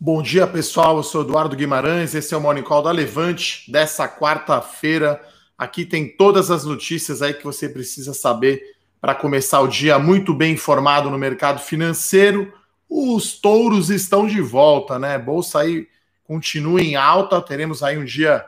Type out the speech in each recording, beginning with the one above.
Bom dia, pessoal. Eu sou Eduardo Guimarães. Esse é o Morning Call da Levante dessa quarta-feira. Aqui tem todas as notícias aí que você precisa saber para começar o dia muito bem informado no mercado financeiro. Os touros estão de volta, né? Bolsa aí continua em alta. Teremos aí um dia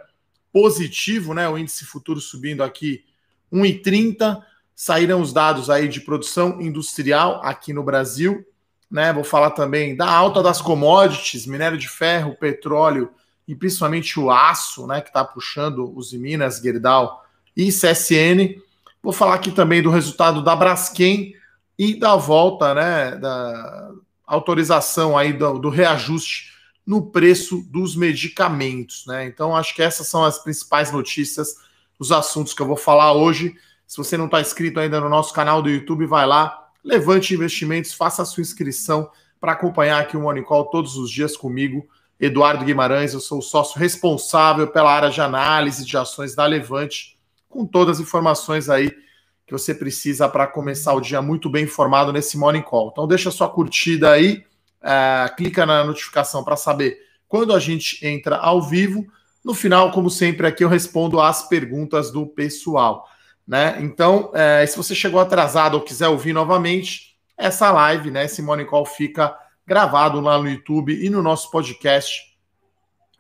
positivo, né? O índice futuro subindo aqui 1,30. Saíram os dados aí de produção industrial aqui no Brasil, né? Vou falar também da alta das commodities, minério de ferro, petróleo e principalmente o aço, né? Que está puxando os Minas, Gerdau e CSN. Vou falar aqui também do resultado da Braskem e da volta, né? Da autorização aí do, do reajuste no preço dos medicamentos, né? Então acho que essas são as principais notícias, os assuntos que eu vou falar hoje. Se você não está inscrito ainda no nosso canal do YouTube, vai lá, levante investimentos, faça a sua inscrição para acompanhar aqui o Morning Call todos os dias comigo, Eduardo Guimarães. Eu sou o sócio responsável pela área de análise de ações da Levante, com todas as informações aí que você precisa para começar o dia muito bem informado nesse Morning Call. Então deixa sua curtida aí, uh, clica na notificação para saber quando a gente entra ao vivo. No final, como sempre, aqui eu respondo às perguntas do pessoal. Né? Então, é, se você chegou atrasado ou quiser ouvir novamente, essa live, né, esse Morning Call fica gravado lá no YouTube e no nosso podcast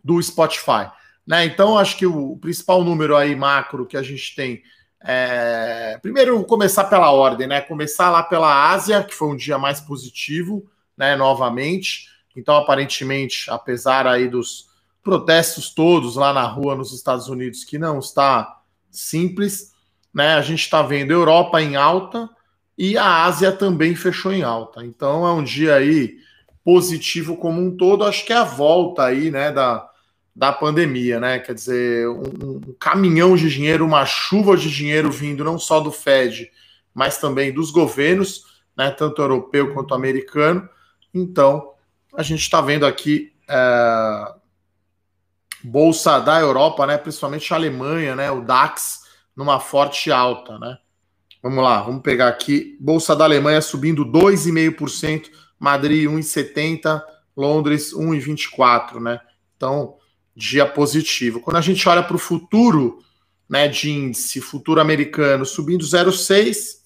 do Spotify. Né? Então, acho que o principal número aí macro que a gente tem é... Primeiro, começar pela ordem, né? Começar lá pela Ásia, que foi um dia mais positivo, né? Novamente. Então, aparentemente, apesar aí dos protestos todos lá na rua nos Estados Unidos, que não está simples, né? A gente está vendo Europa em alta e a Ásia também fechou em alta. Então é um dia aí positivo como um todo. Acho que é a volta aí, né, da, da pandemia, né? Quer dizer, um, um caminhão de dinheiro, uma chuva de dinheiro vindo não só do Fed, mas também dos governos, né, tanto europeu quanto americano. Então, a gente está vendo aqui é, bolsa da Europa, né, principalmente a Alemanha, né, o DAX numa forte alta, né? Vamos lá, vamos pegar aqui. Bolsa da Alemanha subindo 2,5%, Madrid 1,70%, Londres 1,24%, né? Então, dia positivo. Quando a gente olha para o futuro, né, de índice, futuro americano subindo 0,6%,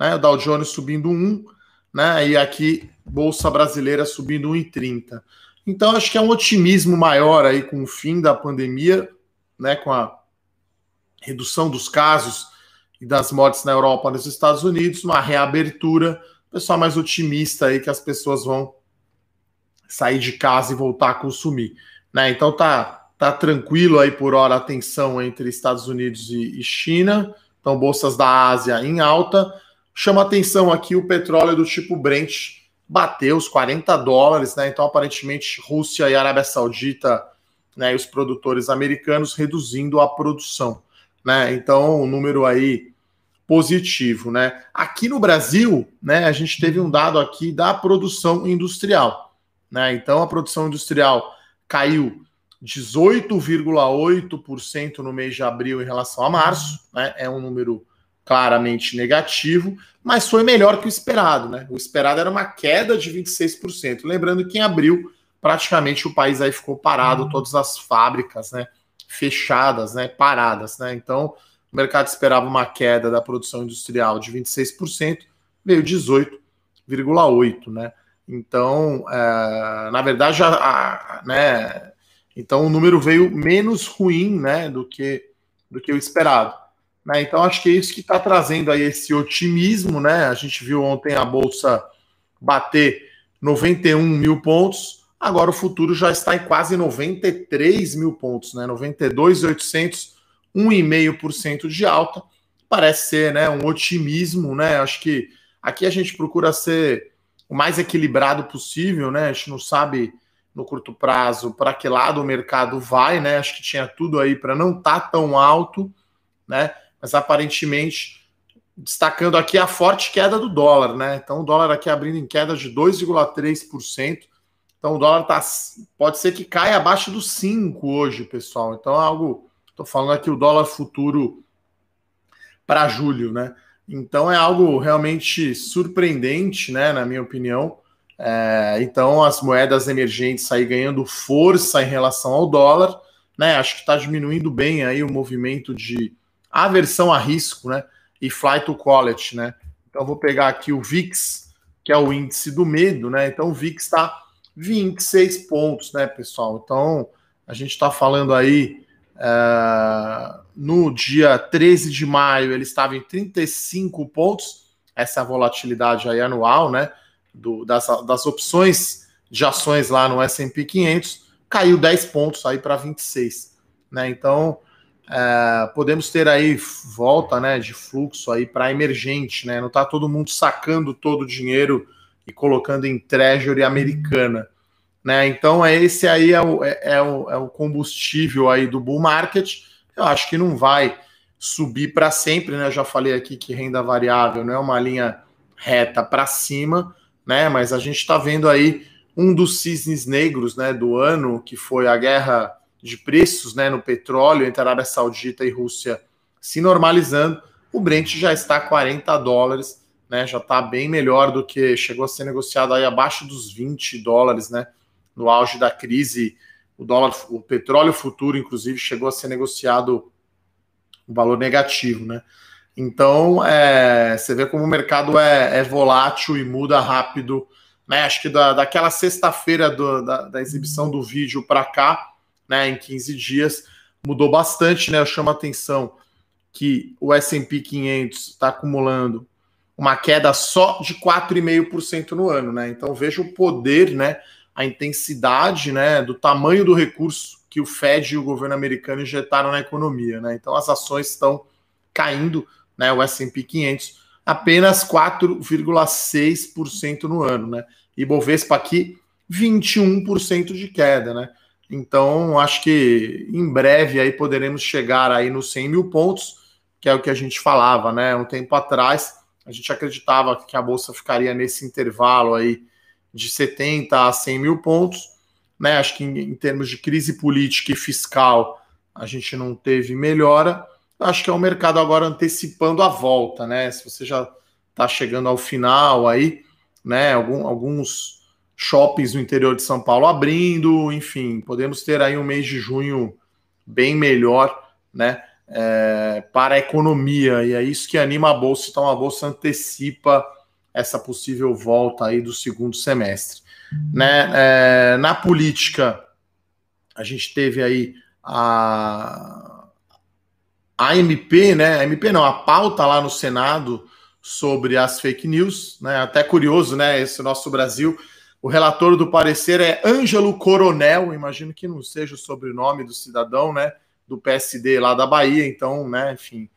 né? O Dow Jones subindo 1%, né? E aqui, Bolsa Brasileira subindo 1,30%. Então, acho que é um otimismo maior aí com o fim da pandemia, né? Com a redução dos casos e das mortes na Europa e nos Estados Unidos, uma reabertura, pessoal mais otimista aí que as pessoas vão sair de casa e voltar a consumir, né? Então tá tá tranquilo aí por hora a tensão entre Estados Unidos e, e China, então bolsas da Ásia em alta. Chama atenção aqui o petróleo do tipo Brent bateu os 40 dólares, né? Então aparentemente Rússia e Arábia Saudita, né, e os produtores americanos reduzindo a produção né? Então, um número aí positivo, né? Aqui no Brasil, né, a gente teve um dado aqui da produção industrial, né? Então, a produção industrial caiu 18,8% no mês de abril em relação a março, né? É um número claramente negativo, mas foi melhor que o esperado, né? O esperado era uma queda de 26%. Lembrando que em abril praticamente o país aí ficou parado, uhum. todas as fábricas, né? Fechadas, né, paradas. Né? Então, o mercado esperava uma queda da produção industrial de 26%, veio 18,8%. Né? Então, é, na verdade, a, a, né, então o número veio menos ruim né, do, que, do que o esperado. Né? Então, acho que é isso que está trazendo aí esse otimismo. Né? A gente viu ontem a Bolsa bater 91 mil pontos, Agora o futuro já está em quase 93 mil pontos, né? 92,800, 1,5% de alta. Parece ser né, um otimismo, né? Acho que aqui a gente procura ser o mais equilibrado possível, né? A gente não sabe no curto prazo para que lado o mercado vai, né? Acho que tinha tudo aí para não estar tá tão alto, né? Mas aparentemente destacando aqui a forte queda do dólar, né? Então o dólar aqui abrindo em queda de 2,3%. Então o dólar tá, pode ser que caia abaixo dos 5 hoje, pessoal. Então é algo. Estou falando aqui o dólar futuro para julho, né? Então é algo realmente surpreendente, né? Na minha opinião. É, então, as moedas emergentes aí ganhando força em relação ao dólar, né? Acho que está diminuindo bem aí o movimento de aversão a risco, né? E flight to quality, né? Então, vou pegar aqui o VIX, que é o índice do medo, né? Então, o VIX está 26 pontos, né, pessoal? Então, a gente está falando aí é, no dia 13 de maio, ele estava em 35 pontos, essa volatilidade aí anual, né? do, das, das opções de ações lá no S&P 500, caiu 10 pontos aí para 26, né? Então, é, podemos ter aí volta, né, de fluxo aí para emergente, né? Não está todo mundo sacando todo o dinheiro e colocando em treasury americana, né? Então, é esse aí é o, é, é o, é o combustível aí do bull market. Eu acho que não vai subir para sempre, né? Eu já falei aqui que renda variável não é uma linha reta para cima, né? Mas a gente está vendo aí um dos cisnes negros, né, do ano, que foi a guerra de preços, né, no petróleo entre Arábia Saudita e Rússia se normalizando. O Brent já está a 40 dólares, né? Já está bem melhor do que chegou a ser negociado aí abaixo dos 20 dólares, né? No auge da crise, o dólar, o petróleo futuro, inclusive, chegou a ser negociado um valor negativo, né? Então, é, você vê como o mercado é, é, volátil e muda rápido. Né? Acho que da, daquela sexta-feira da, da, exibição do vídeo para cá, né, em 15 dias, mudou bastante. Né? Eu chamo a atenção que o S&P 500 está acumulando uma queda só de 4,5% no ano. Né? Então, veja o poder, né, a intensidade né, do tamanho do recurso que o Fed e o governo americano injetaram na economia. Né? Então, as ações estão caindo né, o S&P 500, apenas 4,6% no ano, né? E Bovespa aqui 21% de queda, né? Então, acho que em breve aí poderemos chegar aí nos 100 mil pontos, que é o que a gente falava, né? Um tempo atrás, a gente acreditava que a Bolsa ficaria nesse intervalo aí de 70 a 100 mil pontos, né? Acho que em, em termos de crise política e fiscal, a gente não teve melhora, acho que é o mercado agora antecipando a volta, né? Se você já está chegando ao final aí, né? Algum, alguns shoppings no interior de São Paulo abrindo, enfim, podemos ter aí um mês de junho bem melhor, né? É, para a economia, e é isso que anima a bolsa, então a bolsa antecipa essa possível volta aí do segundo semestre. Né? É, na política, a gente teve aí a, a MP, né? A MP não, a pauta lá no Senado sobre as fake news, né? Até curioso, né? Esse nosso Brasil. O relator do parecer é Ângelo Coronel, imagino que não seja o sobrenome do cidadão, né? Do PSD lá da Bahia, então, né? Enfim,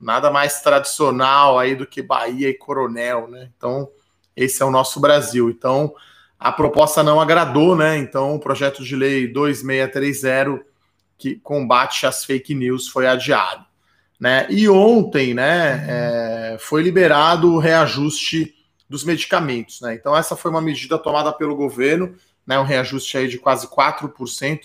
nada mais tradicional aí do que Bahia e Coronel, né? Então, esse é o nosso Brasil. Então, a proposta não agradou, né? Então, o projeto de lei 2630 que combate as fake news foi adiado. Né? E ontem né, é, foi liberado o reajuste dos medicamentos. Né? Então, essa foi uma medida tomada pelo governo, né, um reajuste aí de quase 4%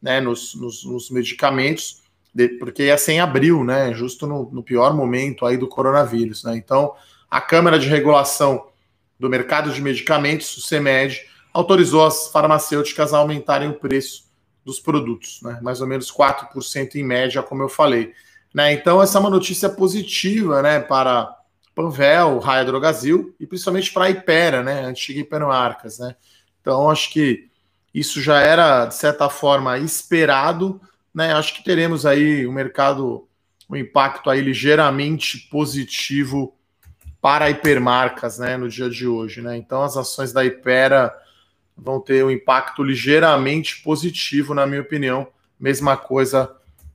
né, nos, nos, nos medicamentos, de, porque ia ser em abril, né, justo no, no, pior momento aí do coronavírus. Né? Então, a Câmara de Regulação do Mercado de Medicamentos, o CEMED, autorizou as farmacêuticas a aumentarem o preço dos produtos, né? mais ou menos 4% em média, como eu falei. Né? Então, essa é uma notícia positiva né, para Panvel, Raia Drogazil e principalmente para a Ipera, né, antiga Iperoarcas. Né? Então, acho que isso já era, de certa forma, esperado. Né? Acho que teremos aí o um mercado, um impacto aí ligeiramente positivo para hipermarcas né, no dia de hoje. Né? Então, as ações da Ipera vão ter um impacto ligeiramente positivo, na minha opinião. Mesma coisa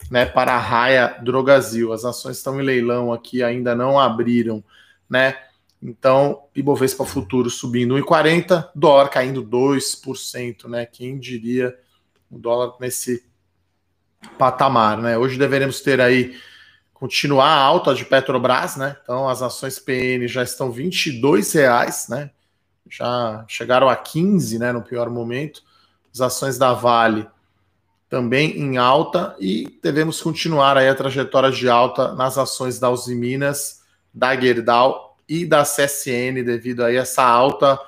né, para a Raia Drogazil. As ações estão em leilão aqui, ainda não abriram, né? Então, Ibovespa Futuro subindo 1,40, dólar caindo 2%, né? Quem diria o dólar nesse patamar, né? Hoje deveremos ter aí continuar a alta de Petrobras, né? Então, as ações PN já estão R$ reais, né? já chegaram a 15, né, no pior momento. As ações da Vale também em alta e devemos continuar aí a trajetória de alta nas ações da Uzi da Gerdau e da CSN devido a essa alta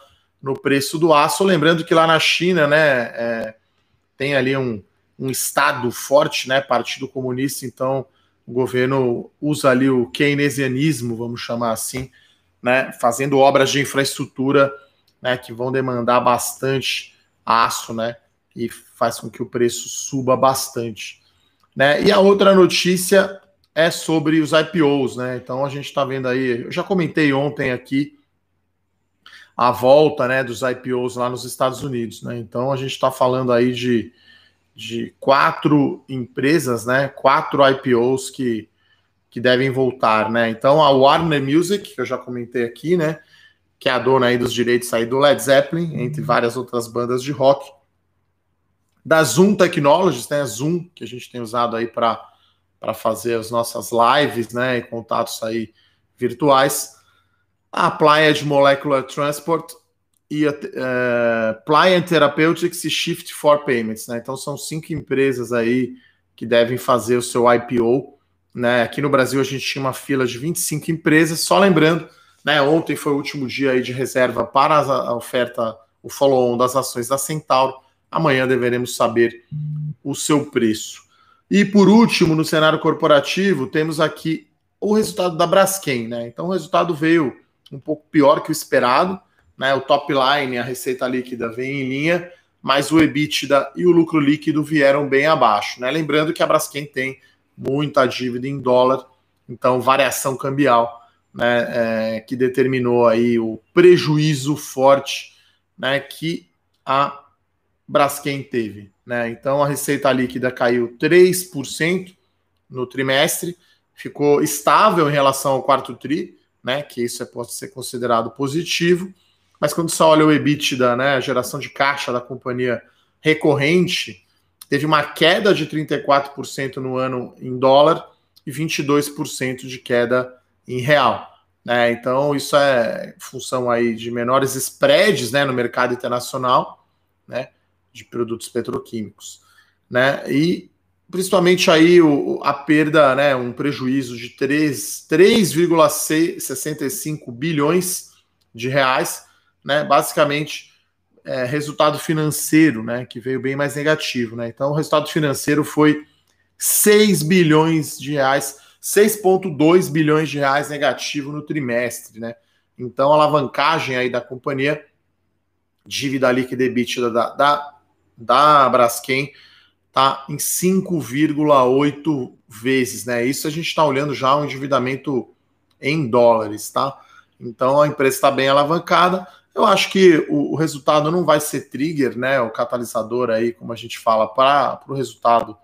no preço do aço. Lembrando que lá na China, né, é, tem ali um, um Estado forte, né, Partido Comunista, então o governo usa ali o keynesianismo, vamos chamar assim, né, fazendo obras de infraestrutura né, que vão demandar bastante aço, né, e faz com que o preço suba bastante. Né? E a outra notícia é sobre os IPOs, né? Então a gente está vendo aí, eu já comentei ontem aqui a volta né, dos IPOs lá nos Estados Unidos, né? Então a gente está falando aí de, de quatro empresas, né? Quatro IPOs que, que devem voltar, né? Então a Warner Music, que eu já comentei aqui, né? Que é a dona aí dos direitos aí do Led Zeppelin, entre várias outras bandas de rock. Da Zoom Technologies, né? Zoom, que a gente tem usado aí para para fazer as nossas lives, né, e contatos aí virtuais. A Applied Molecular Transport e a uh, Pliant Therapeutics e Shift for Payments, né? Então são cinco empresas aí que devem fazer o seu IPO, né? Aqui no Brasil a gente tinha uma fila de 25 empresas, só lembrando, né, ontem foi o último dia aí de reserva para a oferta, o follow-on das ações da Centauro. Amanhã deveremos saber o seu preço. E por último, no cenário corporativo, temos aqui o resultado da Braskem, né? Então o resultado veio um pouco pior que o esperado, né? O top line, a receita líquida vem em linha, mas o EBITDA e o lucro líquido vieram bem abaixo, né? Lembrando que a Braskem tem muita dívida em dólar, então variação cambial, né? É, que determinou aí o prejuízo forte, né? Que a Braskem teve. Né? Então a receita líquida caiu 3% no trimestre, ficou estável em relação ao quarto tri, né? que isso é, pode ser considerado positivo, mas quando você olha o EBITDA, né, a geração de caixa da companhia recorrente, teve uma queda de 34% no ano em dólar e 22% de queda em real. Né? Então, isso é função aí de menores spreads né, no mercado internacional, né? De produtos petroquímicos, né? E principalmente aí o, a perda, né, um prejuízo de 3,65 bilhões de reais, né? Basicamente é, resultado financeiro, né, que veio bem mais negativo, né? Então o resultado financeiro foi 6 bilhões de reais, 6,2 bilhões de reais negativo no trimestre, né? Então a alavancagem aí da companhia, dívida líquida e EBITDA da, da da Braskem está em 5,8 vezes, né? Isso a gente está olhando já o endividamento em dólares, tá? Então a empresa está bem alavancada. Eu acho que o, o, resultado não vai ser trigger, né? O catalisador aí, como a gente fala, para o resultado,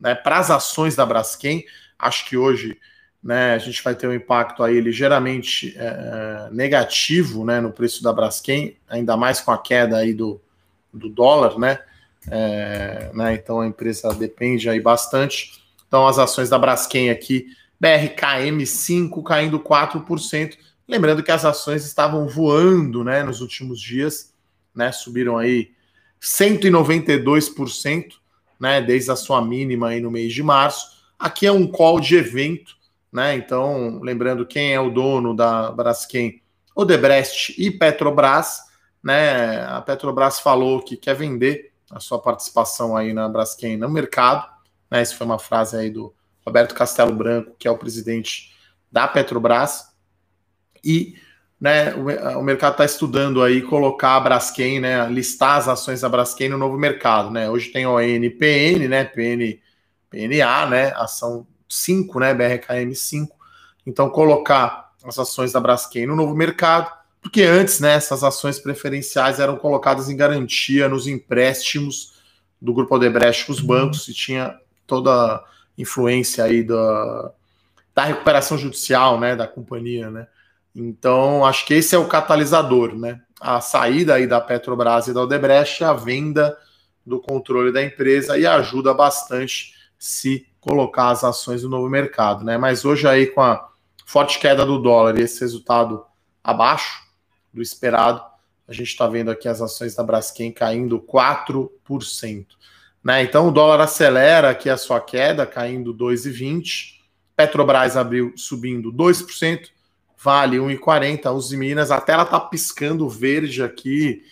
né? Para as ações da Braskem. Acho que hoje né, a gente vai ter um impacto aí ligeiramente é, negativo né, no preço da Braskem, ainda mais com a queda aí do, do dólar, né? É, né? Então a empresa depende aí bastante. Então as ações da Braskem aqui, BRKM5 caindo 4%. Lembrando que as ações estavam voando, né, nos últimos dias, né? Subiram aí 192%, né, desde a sua mínima aí no mês de março. Aqui é um call de evento, né? Então, lembrando quem é o dono da Braskem, Odebrecht e Petrobras né? A Petrobras falou que quer vender a sua participação aí na Braskem no mercado. Né? Essa foi uma frase aí do Roberto Castelo Branco, que é o presidente da Petrobras. E né, o, o mercado está estudando aí colocar a Braskem, né, listar as ações da Braskem no novo mercado. Né? Hoje tem o NPN, né, PN, PNA, né, ação 5, né, BRKM 5. Então, colocar as ações da Braskem no novo mercado porque antes, né, essas ações preferenciais eram colocadas em garantia nos empréstimos do Grupo Odebrecht com os uhum. bancos e tinha toda a influência aí da, da recuperação judicial, né, da companhia, né. Então, acho que esse é o catalisador, né. A saída aí da Petrobras e da Odebrecht, a venda do controle da empresa e ajuda bastante se colocar as ações no novo mercado, né. Mas hoje aí com a forte queda do dólar e esse resultado abaixo, do esperado. A gente está vendo aqui as ações da Braskem caindo 4%. Né? Então o dólar acelera aqui a sua queda, caindo 2,20%. Petrobras abriu subindo 2%, Vale 1,40. Uzi Minas, até ela tá piscando verde aqui,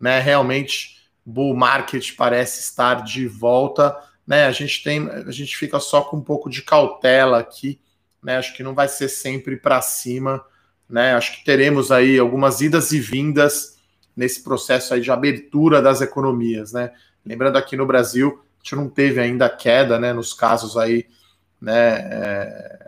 né? Realmente, bull market parece estar de volta, né? A gente tem, a gente fica só com um pouco de cautela aqui, né? Acho que não vai ser sempre para cima, né? Acho que teremos aí algumas idas e vindas nesse processo aí de abertura das economias, né? Lembrando aqui no Brasil, a gente não teve ainda queda, né? Nos casos aí, né? É,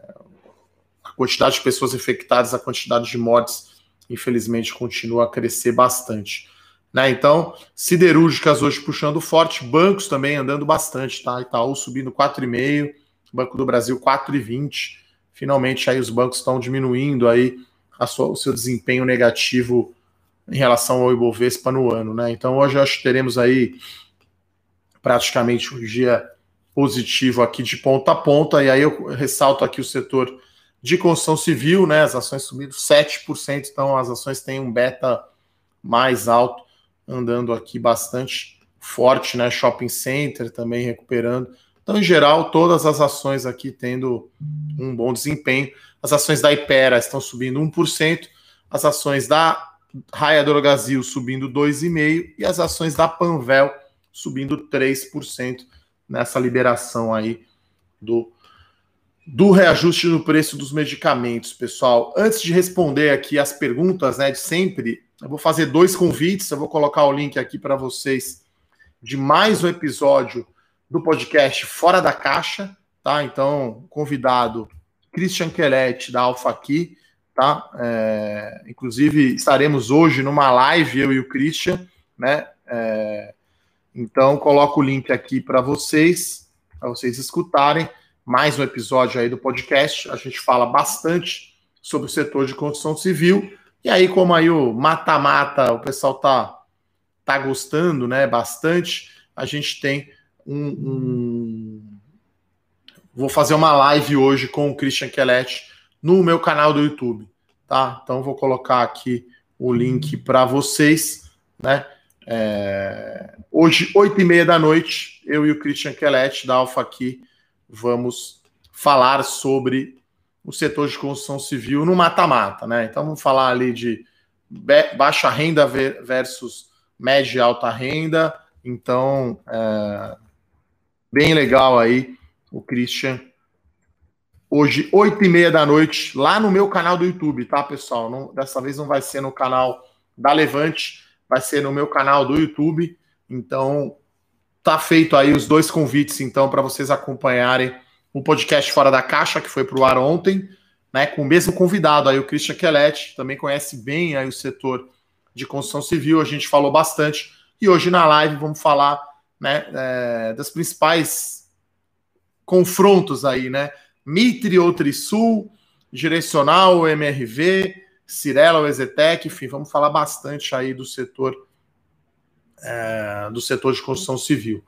a quantidade de pessoas infectadas, a quantidade de mortes, infelizmente, continua a crescer bastante. Né? Então, siderúrgicas hoje puxando forte, bancos também andando bastante, tá? Itaú subindo 4,5, Banco do Brasil 4,20. Finalmente aí os bancos estão diminuindo aí sua, o seu desempenho negativo em relação ao Ibovespa no ano, né? Então hoje acho que teremos aí praticamente um dia positivo aqui de ponta a ponta, e aí eu ressalto aqui o setor de construção civil, né? As ações subindo 7%, então as ações têm um beta mais alto, andando aqui bastante forte, né? Shopping center também recuperando. Então, em geral, todas as ações aqui tendo um bom desempenho. As ações da Ipera estão subindo 1%, as ações da Raia Drogasil subindo 2,5% e as ações da Panvel subindo 3% nessa liberação aí do, do reajuste no preço dos medicamentos, pessoal. Antes de responder aqui as perguntas, né, de sempre, eu vou fazer dois convites, eu vou colocar o link aqui para vocês de mais um episódio do podcast Fora da Caixa, tá? Então, convidado Christian Quelete da Alfa aqui, tá? É, inclusive, estaremos hoje numa live, eu e o Christian, né? É, então, coloco o link aqui para vocês, para vocês escutarem mais um episódio aí do podcast. A gente fala bastante sobre o setor de construção civil. E aí, como aí o mata-mata, o pessoal tá, tá gostando, né? Bastante, a gente tem um, um... Vou fazer uma live hoje com o Christian Quelete no meu canal do YouTube, tá? Então vou colocar aqui o link para vocês, né? É... Hoje, oito e meia da noite, eu e o Christian Quelete da Alfa aqui vamos falar sobre o setor de construção civil no mata-mata, né? Então vamos falar ali de baixa renda versus média e alta renda. Então, é... bem legal aí o Christian hoje, oito e meia da noite, lá no meu canal do YouTube, tá, pessoal? Não, dessa vez não vai ser no canal da Levante, vai ser no meu canal do YouTube. Então, tá feito aí os dois convites, então, para vocês acompanharem o podcast Fora da Caixa, que foi para o ar ontem, né, com o mesmo convidado aí, o Christian Quelete, também conhece bem aí o setor de construção civil, a gente falou bastante. E hoje na live vamos falar né, é, das principais confrontos aí, né? Mitre ou Trisul, Direcional, MRV, Cirela ou Exetec, enfim, vamos falar bastante aí do setor é, do setor de construção civil.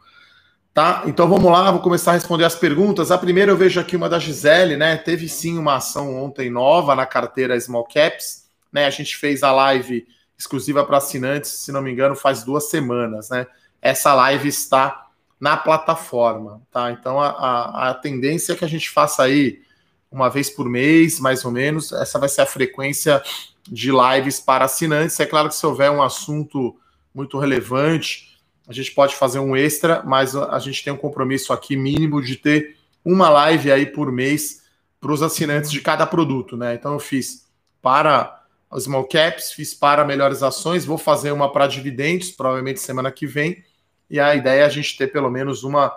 Tá? Então vamos lá, vou começar a responder as perguntas. A primeira eu vejo aqui uma da Gisele, né? Teve sim uma ação ontem nova na carteira Small Caps, né? A gente fez a live exclusiva para assinantes, se não me engano, faz duas semanas, né? Essa live está na plataforma, tá? Então a, a, a, tendência é que a gente faça aí uma vez por mês, mais ou menos. Essa vai ser a frequência de lives para assinantes. É claro que se houver um assunto muito relevante, a gente pode fazer um extra, mas a gente tem um compromisso aqui mínimo de ter uma live aí por mês para os assinantes de cada produto, né? Então eu fiz para os small caps, fiz para melhores ações, vou fazer uma para dividendos, provavelmente semana que vem e a ideia é a gente ter pelo menos uma,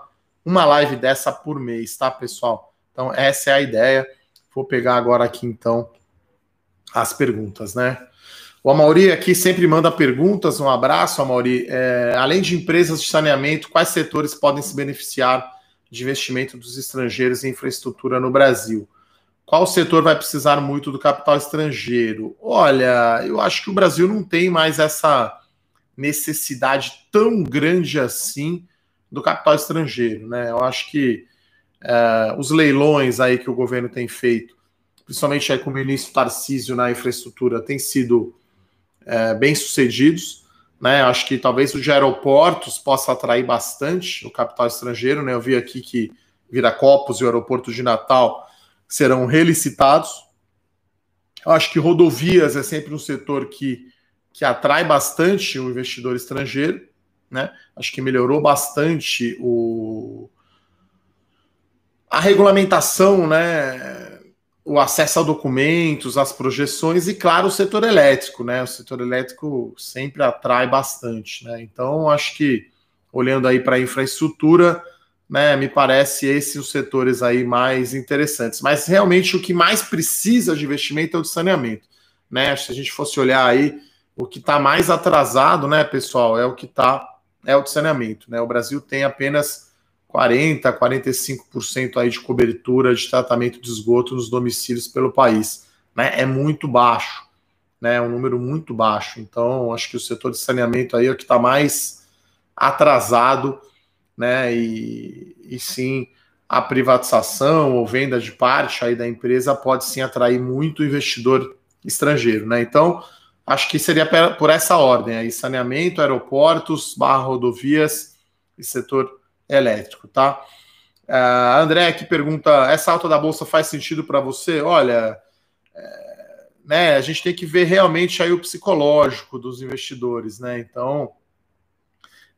uma live dessa por mês, tá, pessoal? Então, essa é a ideia. Vou pegar agora aqui, então, as perguntas, né? O Amauri aqui sempre manda perguntas. Um abraço, Amauri. É, além de empresas de saneamento, quais setores podem se beneficiar de investimento dos estrangeiros em infraestrutura no Brasil? Qual setor vai precisar muito do capital estrangeiro? Olha, eu acho que o Brasil não tem mais essa necessidade tão grande assim do capital estrangeiro, né? Eu acho que uh, os leilões aí que o governo tem feito, principalmente aí com o ministro Tarcísio na infraestrutura, têm sido uh, bem sucedidos, né? Eu acho que talvez o de aeroportos possa atrair bastante o capital estrangeiro, né? Eu vi aqui que Viracopos e o aeroporto de Natal serão relicitados. Eu acho que rodovias é sempre um setor que, que atrai bastante o investidor estrangeiro, né? Acho que melhorou bastante o, a regulamentação, né? O acesso a documentos, as projeções e, claro, o setor elétrico, né? O setor elétrico sempre atrai bastante, né? Então, acho que olhando aí para a infraestrutura, né, me parece esses os setores aí mais interessantes. Mas realmente o que mais precisa de investimento é o de saneamento. Né? Se a gente fosse olhar aí, o que está mais atrasado, né, pessoal, é o que está, é o de saneamento. Né? O Brasil tem apenas 40%, 45% aí de cobertura de tratamento de esgoto nos domicílios pelo país. Né? É muito baixo, né? É um número muito baixo. Então, acho que o setor de saneamento aí é o que está mais atrasado né? E, e sim, a privatização ou venda de parte aí da empresa pode sim atrair muito investidor estrangeiro, né? Então, acho que seria por essa ordem aí: saneamento, aeroportos, barra rodovias e setor elétrico, tá? Uh, André que pergunta: essa alta da bolsa faz sentido para você? Olha, é, né? A gente tem que ver realmente aí o psicológico dos investidores, né? Então,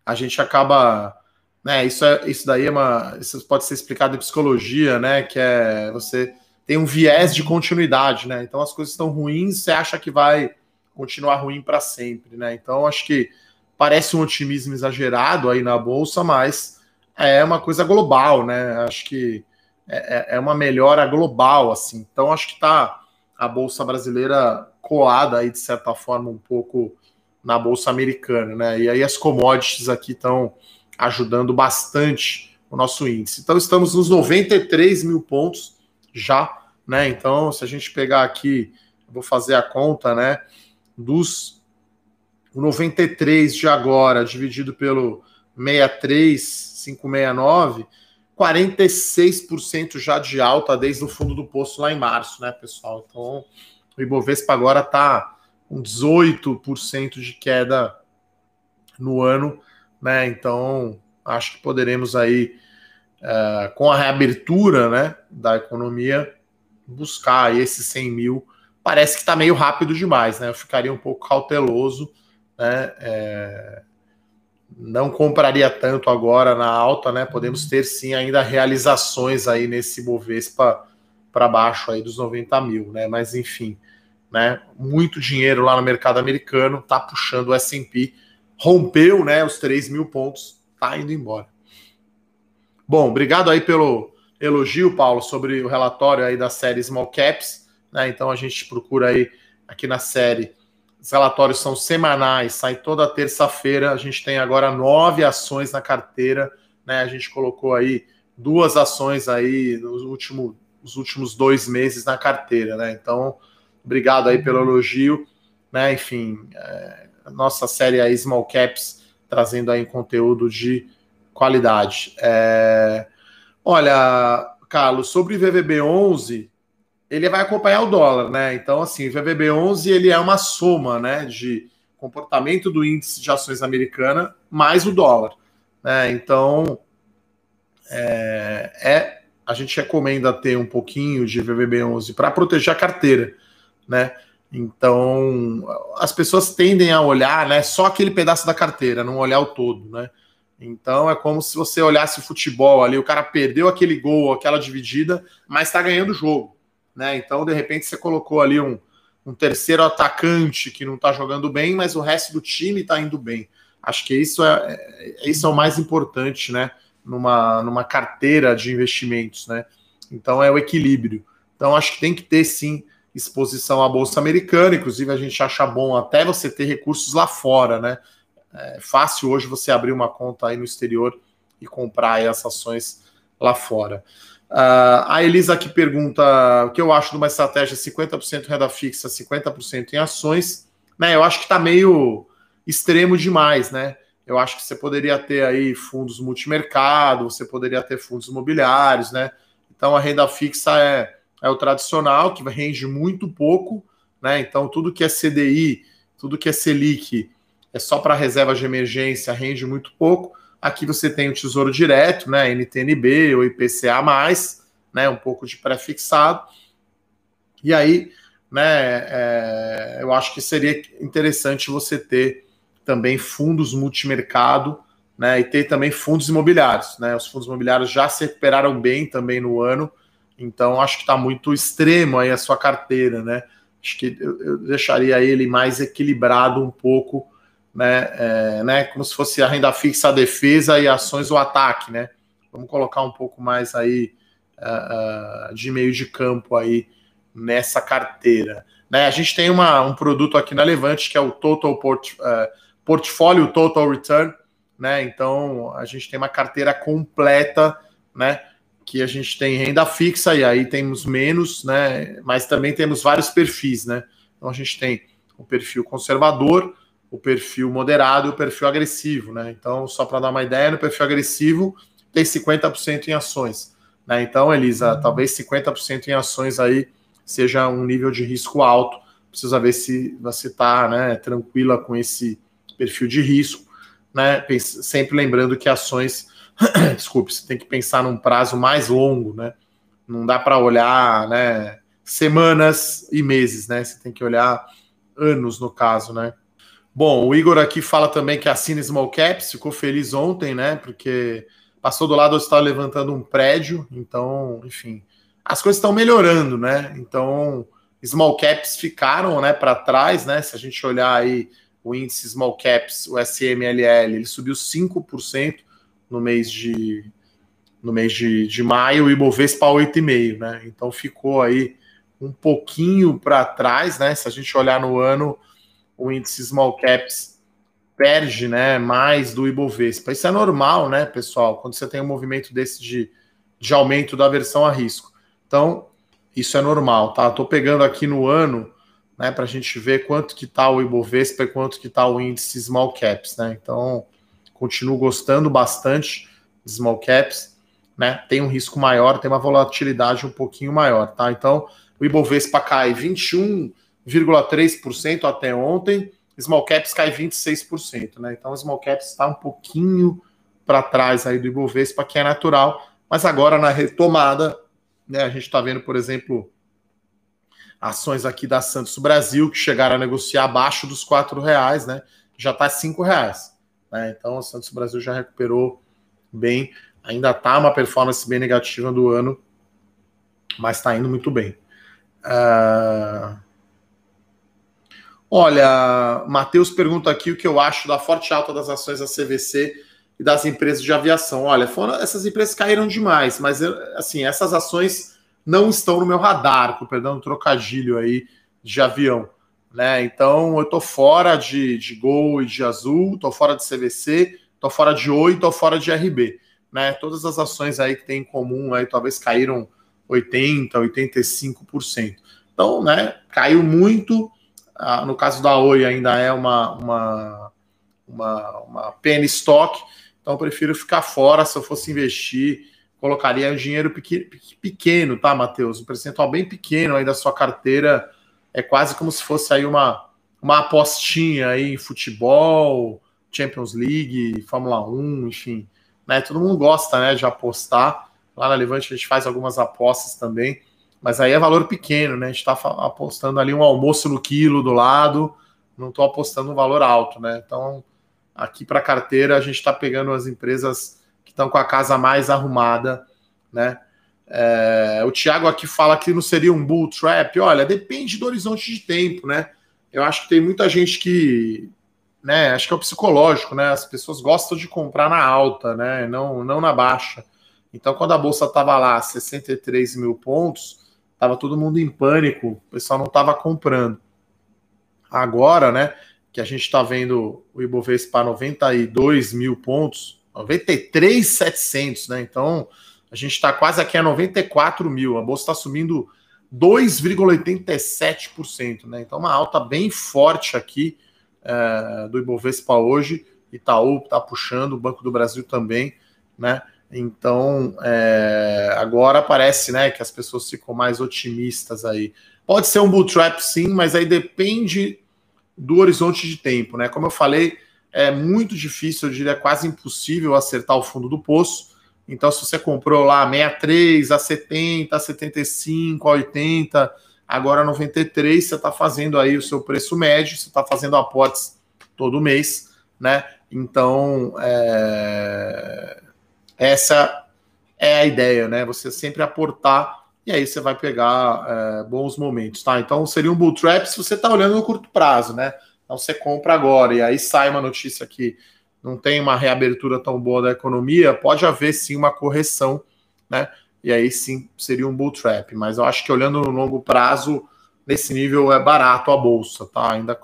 a gente acaba né? Isso, é, isso daí é uma. Isso pode ser explicado em psicologia, né? Que é você tem um viés de continuidade, né? Então as coisas estão ruins, você acha que vai continuar ruim para sempre, né? Então acho que parece um otimismo exagerado aí na bolsa, mas é uma coisa global, né? Acho que é, é, é uma melhora global, assim. Então acho que tá a bolsa brasileira coada aí de certa forma um pouco na bolsa americana, né? E aí as commodities aqui estão ajudando bastante o nosso índice. Então, estamos nos 93 mil pontos já, né? Então, se a gente pegar aqui, vou fazer a conta, né? Dos 93 de agora, dividido pelo 63569, 46% já de alta desde o fundo do poço lá em março, né, pessoal? Então, o Ibovespa agora está com 18% de queda no ano né? Então, acho que poderemos aí, uh, com a reabertura né, da economia, buscar esses 100 mil. Parece que está meio rápido demais, né? Eu ficaria um pouco cauteloso, né? É, não compraria tanto agora na alta, né? Podemos ter sim ainda realizações aí nesse Bovespa para baixo aí dos 90 mil, né? Mas enfim, né? Muito dinheiro lá no mercado americano tá puxando o S&P rompeu né, os 3 mil pontos, tá indo embora. Bom, obrigado aí pelo elogio, Paulo, sobre o relatório aí da série Small Caps. Né? Então a gente procura aí aqui na série. Os relatórios são semanais, sai toda terça-feira. A gente tem agora nove ações na carteira. Né? A gente colocou aí duas ações aí nos últimos, nos últimos dois meses na carteira. Né? Então, obrigado aí pelo elogio. Né? Enfim, é, nossa série aí Small Caps, trazendo aí conteúdo de qualidade. É... Olha, Carlos, sobre o VVB11, ele vai acompanhar o dólar, né? Então, assim, o VVB11 ele é uma soma, né, de comportamento do índice de ações americana mais o dólar, né? Então, é, é a gente recomenda ter um pouquinho de VVB11 para proteger a carteira, né? Então, as pessoas tendem a olhar, né, só aquele pedaço da carteira, não olhar o todo, né? Então, é como se você olhasse futebol ali, o cara perdeu aquele gol, aquela dividida, mas está ganhando o jogo, né? Então, de repente, você colocou ali um, um terceiro atacante que não está jogando bem, mas o resto do time está indo bem. Acho que isso é, é, isso é o mais importante, né? Numa, numa carteira de investimentos, né? Então, é o equilíbrio. Então, acho que tem que ter, sim, exposição à Bolsa Americana, inclusive a gente acha bom até você ter recursos lá fora, né? É fácil hoje você abrir uma conta aí no exterior e comprar essas ações lá fora. Uh, a Elisa aqui pergunta o que eu acho de uma estratégia 50% renda fixa, 50% em ações. Né, eu acho que está meio extremo demais, né? Eu acho que você poderia ter aí fundos multimercado, você poderia ter fundos imobiliários, né? Então a renda fixa é é o tradicional, que rende muito pouco, né? Então, tudo que é CDI, tudo que é Selic, é só para reserva de emergência, rende muito pouco. Aqui você tem o Tesouro Direto, né? NTNB ou IPCA, né? Um pouco de pré-fixado. E aí, né? É, eu acho que seria interessante você ter também fundos multimercado, né? E ter também fundos imobiliários, né? Os fundos imobiliários já se recuperaram bem também no ano, então acho que está muito extremo aí a sua carteira, né? Acho que eu, eu deixaria ele mais equilibrado um pouco, né? É, né? Como se fosse a renda fixa, a defesa e ações o ataque, né? Vamos colocar um pouco mais aí uh, de meio de campo aí nessa carteira. Né? A gente tem uma, um produto aqui na Levante que é o Total Port, uh, Portfólio Total Return, né? Então a gente tem uma carteira completa, né? Que a gente tem renda fixa e aí temos menos, né? Mas também temos vários perfis, né? Então a gente tem o perfil conservador, o perfil moderado e o perfil agressivo, né? Então, só para dar uma ideia, no perfil agressivo tem 50% em ações. Né? Então, Elisa, uhum. talvez 50% em ações aí seja um nível de risco alto. Precisa ver se você está né, tranquila com esse perfil de risco. Né? Sempre lembrando que ações, desculpe, você tem que pensar num prazo mais longo, né? Não dá para olhar né, semanas e meses, né? Você tem que olhar anos no caso, né? Bom, o Igor aqui fala também que assina Small Caps, ficou feliz ontem, né? Porque passou do lado, está levantando um prédio, então, enfim, as coisas estão melhorando, né? Então, small caps ficaram, né, para trás, né? Se a gente olhar aí o índice small caps, o SMLL, ele subiu 5% no mês de no mês de, de maio e Bovespa 8,5, né? Então ficou aí um pouquinho para trás, né? Se a gente olhar no ano, o índice small caps perde né, mais do Ibovespa. Isso é normal, né, pessoal? Quando você tem um movimento desse de, de aumento da aversão a risco. Então, isso é normal, tá? Estou pegando aqui no ano, né, para a gente ver quanto que está o Ibovespa e quanto que está o índice Small Caps, né? Então, continuo gostando bastante de Small Caps, né? Tem um risco maior, tem uma volatilidade um pouquinho maior, tá? Então, o Ibovespa cai 21,3% até ontem, small caps cai 26%, né? Então, small caps está um pouquinho para trás aí do Ibovespa, que é natural, mas agora na retomada, né, a gente está vendo, por exemplo, ações aqui da Santos Brasil que chegaram a negociar abaixo dos quatro reais, né? Já está cinco reais, né? Então, a Santos Brasil já recuperou bem, ainda está uma performance bem negativa do ano, mas está indo muito bem. Uh... Olha, Matheus pergunta aqui o que eu acho da forte alta das ações da CVC e das empresas de aviação. Olha, foram, essas empresas caíram demais, mas assim, essas ações não estão no meu radar, com perdão, trocadilho aí de avião. Né? Então eu tô fora de, de Gol e de Azul, tô fora de CVC, tô fora de Oi, tô fora de RB. Né? Todas as ações aí que tem em comum aí talvez caíram 80, 85%. Então, né, caiu muito no caso da Oi, ainda é uma, uma, uma, uma penny então eu prefiro ficar fora. Se eu fosse investir, colocaria um dinheiro pequeno, tá, Matheus? Um percentual bem pequeno aí da sua carteira. É quase como se fosse aí uma, uma apostinha aí em futebol, Champions League, Fórmula 1, enfim. Né? Todo mundo gosta né, de apostar. Lá na Levante a gente faz algumas apostas também. Mas aí é valor pequeno, né? A gente está apostando ali um almoço no quilo do lado, não estou apostando um valor alto, né? Então, aqui para carteira, a gente está pegando as empresas que estão com a casa mais arrumada, né? É, o Thiago aqui fala que não seria um bull trap. Olha, depende do horizonte de tempo, né? Eu acho que tem muita gente que, né? Acho que é o psicológico, né? As pessoas gostam de comprar na alta, né? Não, não na baixa. Então, quando a bolsa estava lá 63 mil pontos, Tava todo mundo em pânico, o pessoal não estava comprando. Agora, né, que a gente está vendo o Ibovespa 92 mil pontos, 93,700, né? Então, a gente está quase aqui a 94 mil. A bolsa está subindo 2,87%, né? Então, uma alta bem forte aqui é, do Ibovespa hoje. Itaú está puxando, o Banco do Brasil também, né? Então, é, agora parece né, que as pessoas ficam mais otimistas aí. Pode ser um bull trap, sim, mas aí depende do horizonte de tempo. Né? Como eu falei, é muito difícil, eu diria quase impossível acertar o fundo do poço. Então, se você comprou lá 63, a 70, a 75, a 80, Agora 93, você está fazendo aí o seu preço médio, você está fazendo aportes todo mês, né? Então, é... essa é a ideia, né? Você sempre aportar e aí você vai pegar é, bons momentos, tá? Então seria um bull trap se você está olhando no curto prazo, né? Então você compra agora e aí sai uma notícia que não tem uma reabertura tão boa da economia, pode haver sim uma correção, né? E aí sim seria um bull trap. Mas eu acho que olhando no longo prazo, nesse nível é barato a bolsa, tá? Ainda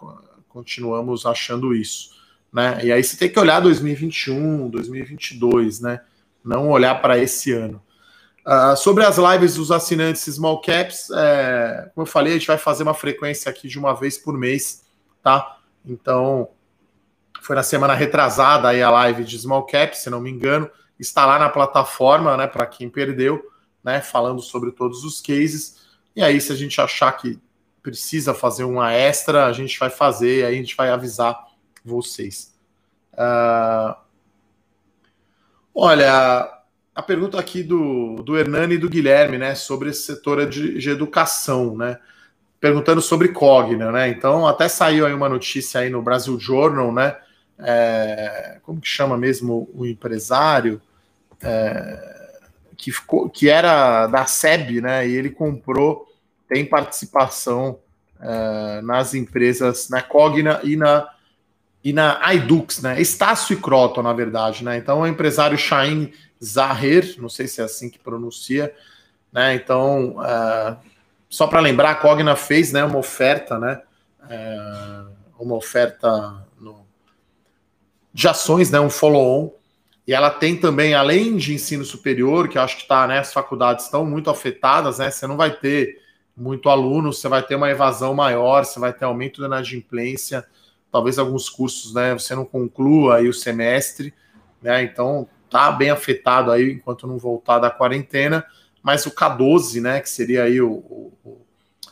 continuamos achando isso, né? E aí você tem que olhar 2021, 2022, né? Não olhar para esse ano. Uh, sobre as lives dos assinantes Small Caps, é, como eu falei, a gente vai fazer uma frequência aqui de uma vez por mês, tá? Então, foi na semana retrasada aí a live de Small Caps, se não me engano, está lá na plataforma, né, para quem perdeu, né, falando sobre todos os cases. E aí, se a gente achar que precisa fazer uma extra, a gente vai fazer, aí a gente vai avisar vocês. Uh, olha, a pergunta aqui do, do Hernani e do Guilherme, né, sobre esse setor de, de educação, né, perguntando sobre Cogna, né, então até saiu aí uma notícia aí no Brasil Journal, né, é, como que chama mesmo o empresário, é, que, ficou, que era da SEB, né, e ele comprou, tem participação é, nas empresas, na Cogna e na e na iDux, né? Estácio e Croton, na verdade, né? Então, o empresário Shain Zahir, não sei se é assim que pronuncia, né? Então, uh, só para lembrar, a Cogna fez né, uma oferta, né? Uh, uma oferta no, de ações, né? Um follow-on. E ela tem também, além de ensino superior, que acho que tá, né? As faculdades estão muito afetadas, né? Você não vai ter muito aluno, você vai ter uma evasão maior, você vai ter aumento da inadimplência, talvez alguns cursos, né? Você não conclua aí o semestre, né? Então tá bem afetado aí enquanto não voltar da quarentena, mas o K12, né, que seria aí o, o, o,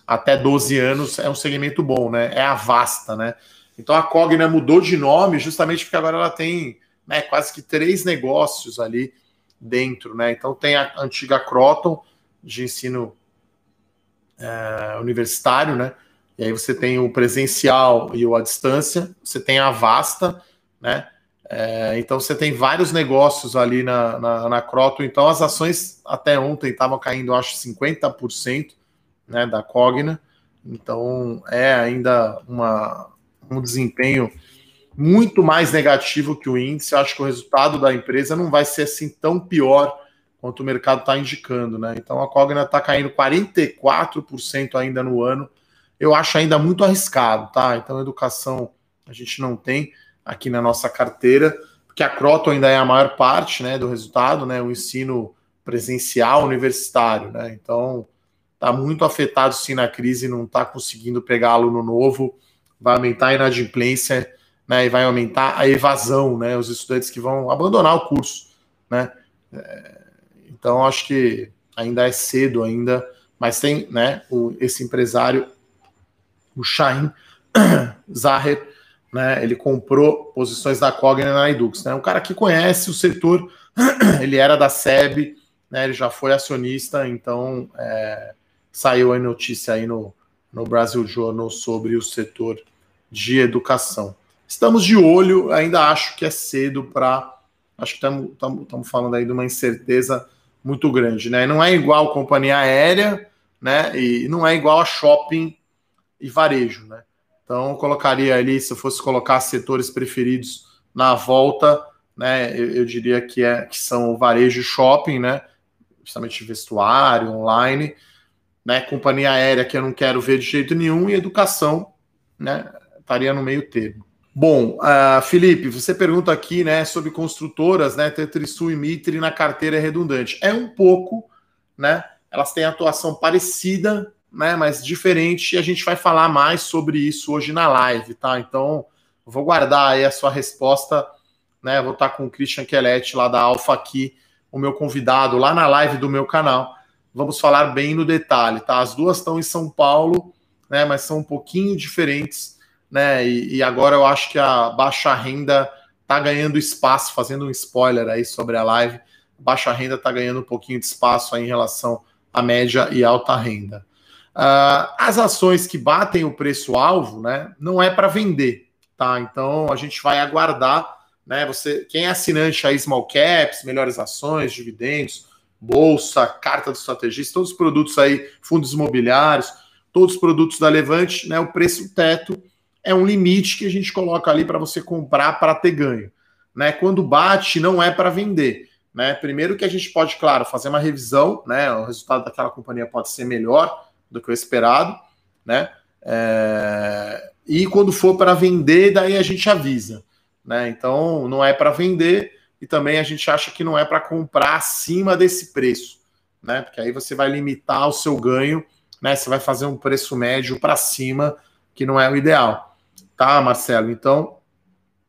até 12 anos, é um segmento bom, né? É a vasta, né? Então a Cogna mudou de nome justamente porque agora ela tem né, quase que três negócios ali dentro, né? Então tem a antiga Croton de ensino é, universitário, né? E aí você tem o presencial e o à distância, você tem a Vasta, né? É, então você tem vários negócios ali na, na, na Croton. Então as ações até ontem estavam caindo, acho, 50% né, da Cogna. Então é ainda uma, um desempenho muito mais negativo que o índice. Acho que o resultado da empresa não vai ser assim tão pior quanto o mercado está indicando. Né? Então a Cogna está caindo 44% ainda no ano. Eu acho ainda muito arriscado, tá? Então, educação a gente não tem aqui na nossa carteira, porque a Croton ainda é a maior parte né, do resultado, né, o ensino presencial universitário. Né, então, está muito afetado sim na crise, não está conseguindo pegar aluno novo, vai aumentar a inadimplência né, e vai aumentar a evasão, né, os estudantes que vão abandonar o curso. Né. É, então, acho que ainda é cedo ainda, mas tem né, o, esse empresário, o Shain Zaher, né? Ele comprou posições da Cogna na Edux, né? Um cara que conhece o setor, ele era da SEB, né? Ele já foi acionista, então é, saiu a notícia aí no, no Brasil Journal sobre o setor de educação. Estamos de olho, ainda acho que é cedo para. Acho que estamos falando aí de uma incerteza muito grande, né? Não é igual companhia aérea, né? E não é igual a shopping e varejo, né? Então, colocaria ali, se eu fosse colocar setores preferidos na volta, né, eu, eu diria que, é, que são o varejo shopping, né, justamente vestuário, online, né, companhia aérea que eu não quero ver de jeito nenhum e educação, né, estaria no meio termo. Bom, uh, Felipe, você pergunta aqui, né, sobre construtoras, né, Tetrisul e Mitre na carteira redundante. É um pouco, né, elas têm atuação parecida, né, mas diferente, e a gente vai falar mais sobre isso hoje na live, tá? Então, vou guardar aí a sua resposta, né? Vou estar com o Christian Kelletti lá da Alfa aqui, o meu convidado lá na live do meu canal. Vamos falar bem no detalhe, tá? As duas estão em São Paulo, né, mas são um pouquinho diferentes, né? E, e agora eu acho que a baixa renda tá ganhando espaço, fazendo um spoiler aí sobre a live. Baixa renda tá ganhando um pouquinho de espaço aí em relação à média e alta renda. Uh, as ações que batem o preço-alvo, né, não é para vender, tá? Então a gente vai aguardar, né? Você, quem é assinante aí, Small Caps, melhores ações, dividendos, bolsa, carta do estrategista, todos os produtos aí, fundos imobiliários, todos os produtos da Levante, né? O preço teto é um limite que a gente coloca ali para você comprar para ter ganho, né? Quando bate, não é para vender. Né? Primeiro que a gente pode, claro, fazer uma revisão, né? O resultado daquela companhia pode ser melhor, do que o esperado, né? É... E quando for para vender, daí a gente avisa, né? Então não é para vender e também a gente acha que não é para comprar acima desse preço, né? Porque aí você vai limitar o seu ganho, né? Você vai fazer um preço médio para cima, que não é o ideal, tá, Marcelo? Então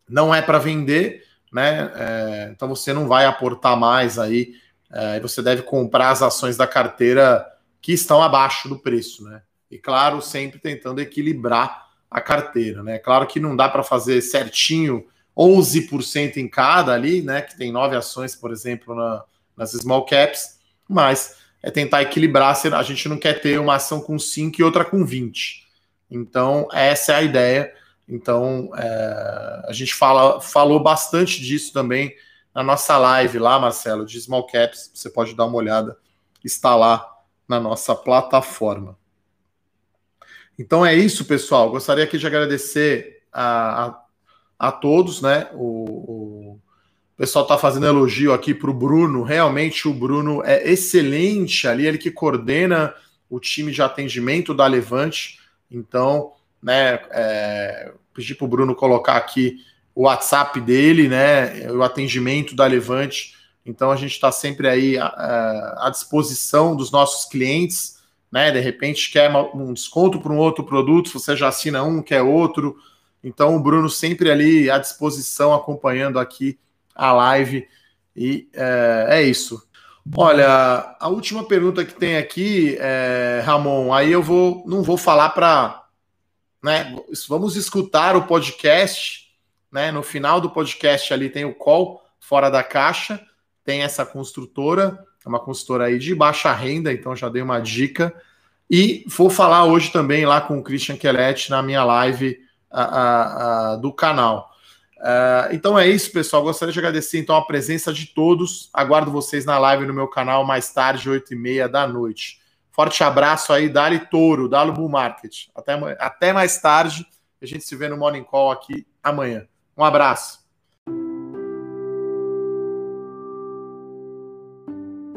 não é para vender, né? É... então você não vai aportar mais aí. É... você deve comprar as ações da carteira que estão abaixo do preço, né? E claro, sempre tentando equilibrar a carteira, né? Claro que não dá para fazer certinho 11% em cada ali, né? Que tem nove ações, por exemplo, na, nas small caps, mas é tentar equilibrar. A gente não quer ter uma ação com 5 e outra com 20. Então, essa é a ideia. Então, é, a gente fala, falou bastante disso também na nossa live lá, Marcelo, de small caps. Você pode dar uma olhada, está lá na nossa plataforma. Então é isso, pessoal. Gostaria aqui de agradecer a, a, a todos, né? O, o pessoal está fazendo elogio aqui para o Bruno. Realmente o Bruno é excelente ali, ele que coordena o time de atendimento da Levante. Então, né, é, pedi para o Bruno colocar aqui o WhatsApp dele, né? O atendimento da Levante então a gente está sempre aí à, à, disposição dos nossos clientes, né? De repente quer um desconto para um outro produto, você já assina um, quer outro. Então o Bruno sempre ali à disposição, acompanhando aqui a live. E é, é isso. Olha, a última pergunta que tem aqui, é, Ramon, aí eu vou, não vou falar para, né? Vamos escutar o podcast, né? No final do podcast ali tem o call fora da caixa tem essa construtora, é uma construtora aí de baixa renda, então já dei uma dica. E vou falar hoje também lá com o Christian Kellet na minha live a, a, a, do canal. Uh, então é isso, pessoal. Gostaria de agradecer então a presença de todos. Aguardo vocês na live no meu canal mais tarde, 8 e meia da noite. Forte abraço aí, Dali Touro, Dali Bull Market. Até, até mais tarde. A gente se vê no Morning Call aqui amanhã. Um abraço.